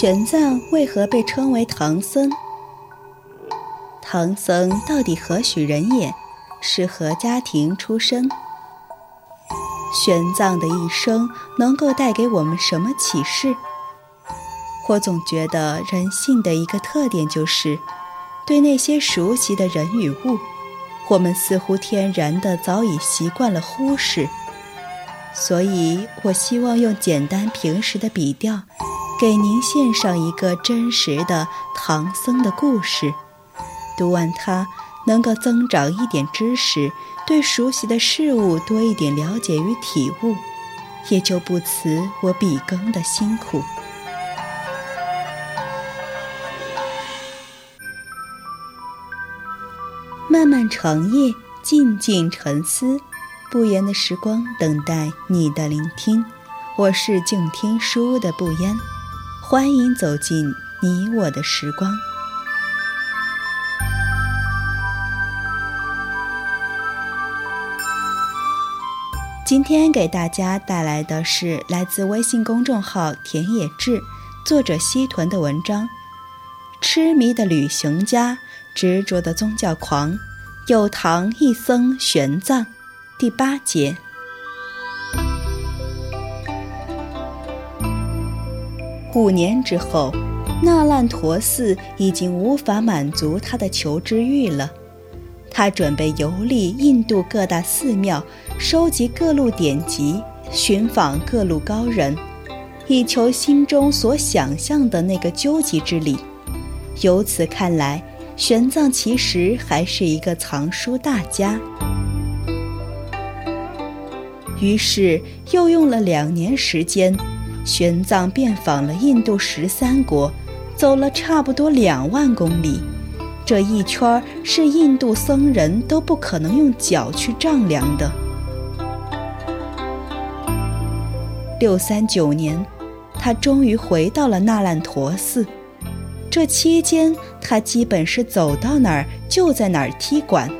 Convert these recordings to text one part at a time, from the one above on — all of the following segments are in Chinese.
玄奘为何被称为唐僧？唐僧到底何许人也？是何家庭出身？玄奘的一生能够带给我们什么启示？我总觉得人性的一个特点就是，对那些熟悉的人与物，我们似乎天然的早已习惯了忽视。所以我希望用简单平实的笔调，给您献上一个真实的唐僧的故事。读完它，能够增长一点知识，对熟悉的事物多一点了解与体悟，也就不辞我笔耕的辛苦。漫漫长夜，静静沉思。不言的时光，等待你的聆听。我是静听书屋的不言，欢迎走进你我的时光。今天给大家带来的是来自微信公众号“田野志”作者西屯的文章《痴迷的旅行家，执着的宗教狂，有唐一僧玄奘》。第八节，五年之后，那烂陀寺已经无法满足他的求知欲了。他准备游历印度各大寺庙，收集各路典籍，寻访各路高人，以求心中所想象的那个究极之理。由此看来，玄奘其实还是一个藏书大家。于是又用了两年时间，玄奘遍访了印度十三国，走了差不多两万公里。这一圈是印度僧人都不可能用脚去丈量的。六三九年，他终于回到了那烂陀寺。这期间，他基本是走到哪儿就在哪儿踢馆。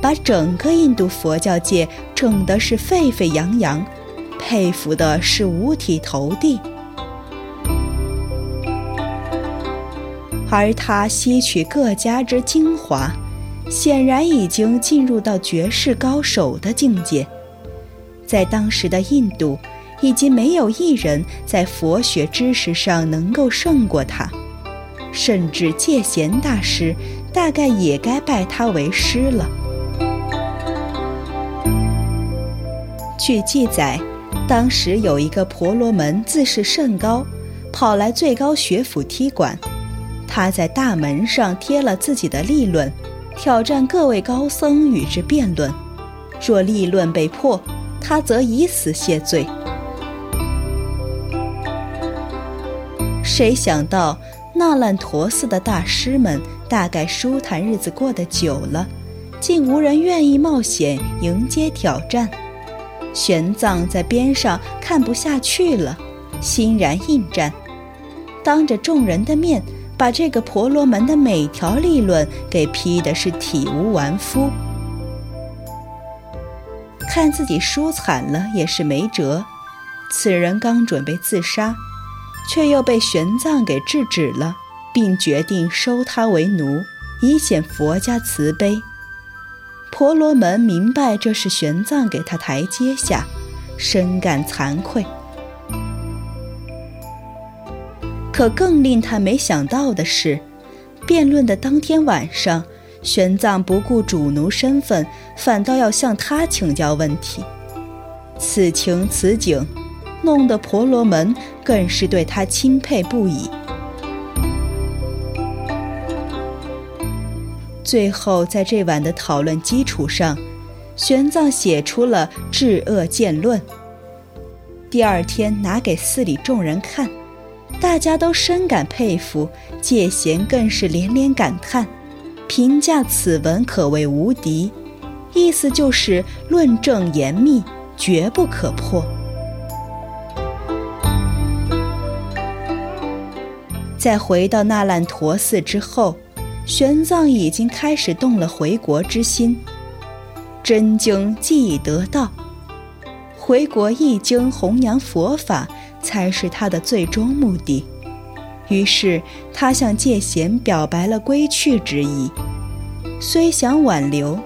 把整个印度佛教界整的是沸沸扬扬，佩服的是五体投地。而他吸取各家之精华，显然已经进入到绝世高手的境界。在当时的印度，已经没有一人在佛学知识上能够胜过他，甚至戒贤大师大概也该拜他为师了。据记载，当时有一个婆罗门自视甚高，跑来最高学府踢馆。他在大门上贴了自己的立论，挑战各位高僧与之辩论。若立论被破，他则以死谢罪。谁想到那烂陀寺的大师们大概舒坦日子过得久了，竟无人愿意冒险迎接挑战。玄奘在边上看不下去了，欣然应战，当着众人的面把这个婆罗门的每条立论给批的是体无完肤。看自己输惨了也是没辙，此人刚准备自杀，却又被玄奘给制止了，并决定收他为奴，以显佛家慈悲。婆罗门明白这是玄奘给他台阶下，深感惭愧。可更令他没想到的是，辩论的当天晚上，玄奘不顾主奴身份，反倒要向他请教问题。此情此景，弄得婆罗门更是对他钦佩不已。最后，在这晚的讨论基础上，玄奘写出了《治恶见论》。第二天拿给寺里众人看，大家都深感佩服，戒贤更是连连感叹，评价此文可谓无敌，意思就是论证严密，绝不可破。在回到那烂陀寺之后。玄奘已经开始动了回国之心，真经既已得到，回国译经弘扬佛法才是他的最终目的。于是他向戒贤表白了归去之意，虽想挽留，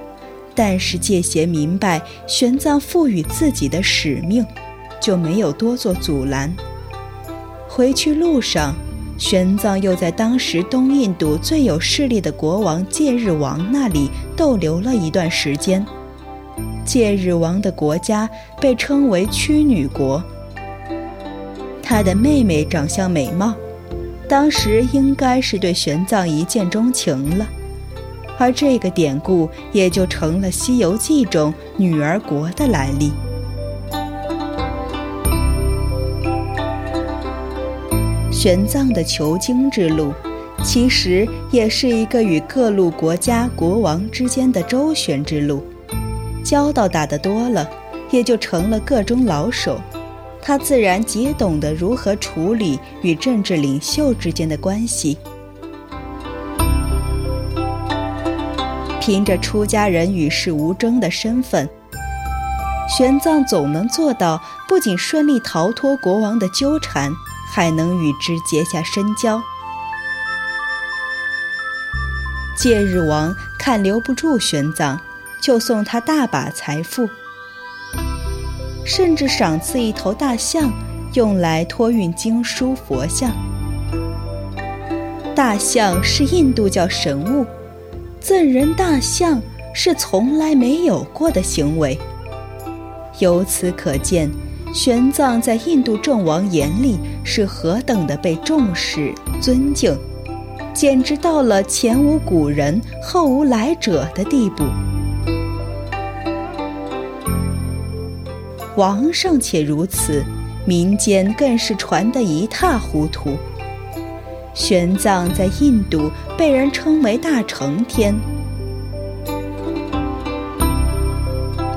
但是戒贤明白玄奘赋予自己的使命，就没有多做阻拦。回去路上，玄奘又在当时东印度最有势力的国王戒日王那里逗留了一段时间。戒日王的国家被称为屈女国，他的妹妹长相美貌。当时应该是对玄奘一见钟情了，而这个典故也就成了《西游记》中女儿国的来历。玄奘的求经之路，其实也是一个与各路国家国王之间的周旋之路，交道打得多了，也就成了个中老手。他自然极懂得如何处理与政治领袖之间的关系。凭着出家人与世无争的身份，玄奘总能做到不仅顺利逃脱国王的纠缠，还能与之结下深交。戒日王看留不住玄奘，就送他大把财富。甚至赏赐一头大象，用来托运经书佛像。大象是印度教神物，赠人大象是从来没有过的行为。由此可见，玄奘在印度众王眼里是何等的被重视尊敬，简直到了前无古人后无来者的地步。王尚且如此，民间更是传得一塌糊涂。玄奘在印度被人称为大成天，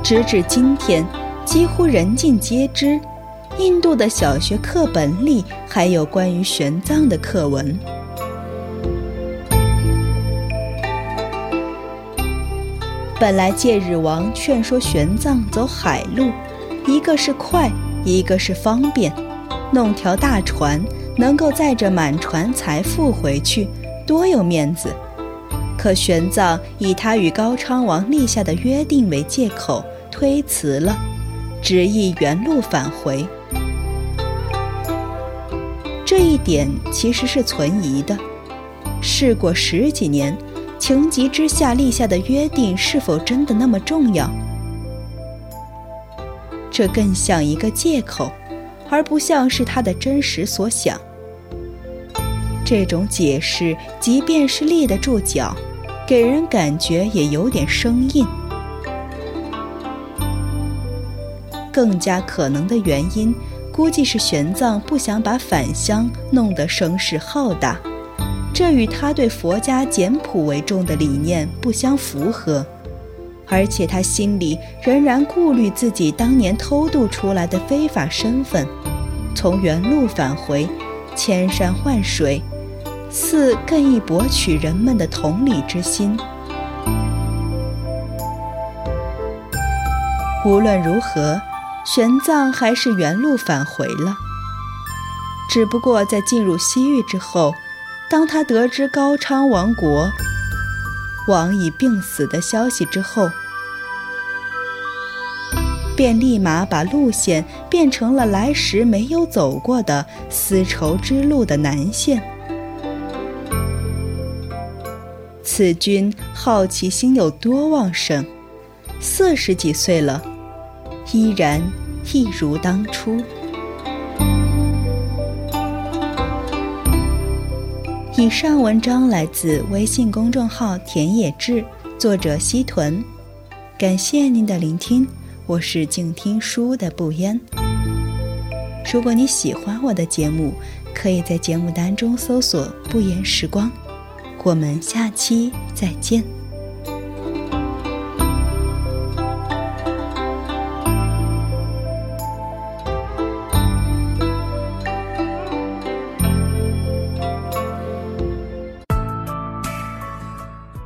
直至今天，几乎人尽皆知。印度的小学课本里还有关于玄奘的课文。本来戒日王劝说玄奘走海路。一个是快，一个是方便，弄条大船，能够载着满船财富回去，多有面子。可玄奘以他与高昌王立下的约定为借口，推辞了，执意原路返回。这一点其实是存疑的。事过十几年，情急之下立下的约定，是否真的那么重要？这更像一个借口，而不像是他的真实所想。这种解释，即便是立得住脚，给人感觉也有点生硬。更加可能的原因，估计是玄奘不想把返乡弄得声势浩大，这与他对佛家简朴为重的理念不相符合。而且他心里仍然顾虑自己当年偷渡出来的非法身份，从原路返回，千山万水，似更易博取人们的同理之心。无论如何，玄奘还是原路返回了。只不过在进入西域之后，当他得知高昌王国，王已病死的消息之后，便立马把路线变成了来时没有走过的丝绸之路的南线。此君好奇心有多旺盛，四十几岁了，依然一如当初。以上文章来自微信公众号“田野志”，作者西屯。感谢您的聆听，我是静听书的不言。如果你喜欢我的节目，可以在节目单中搜索“不言时光”。我们下期再见。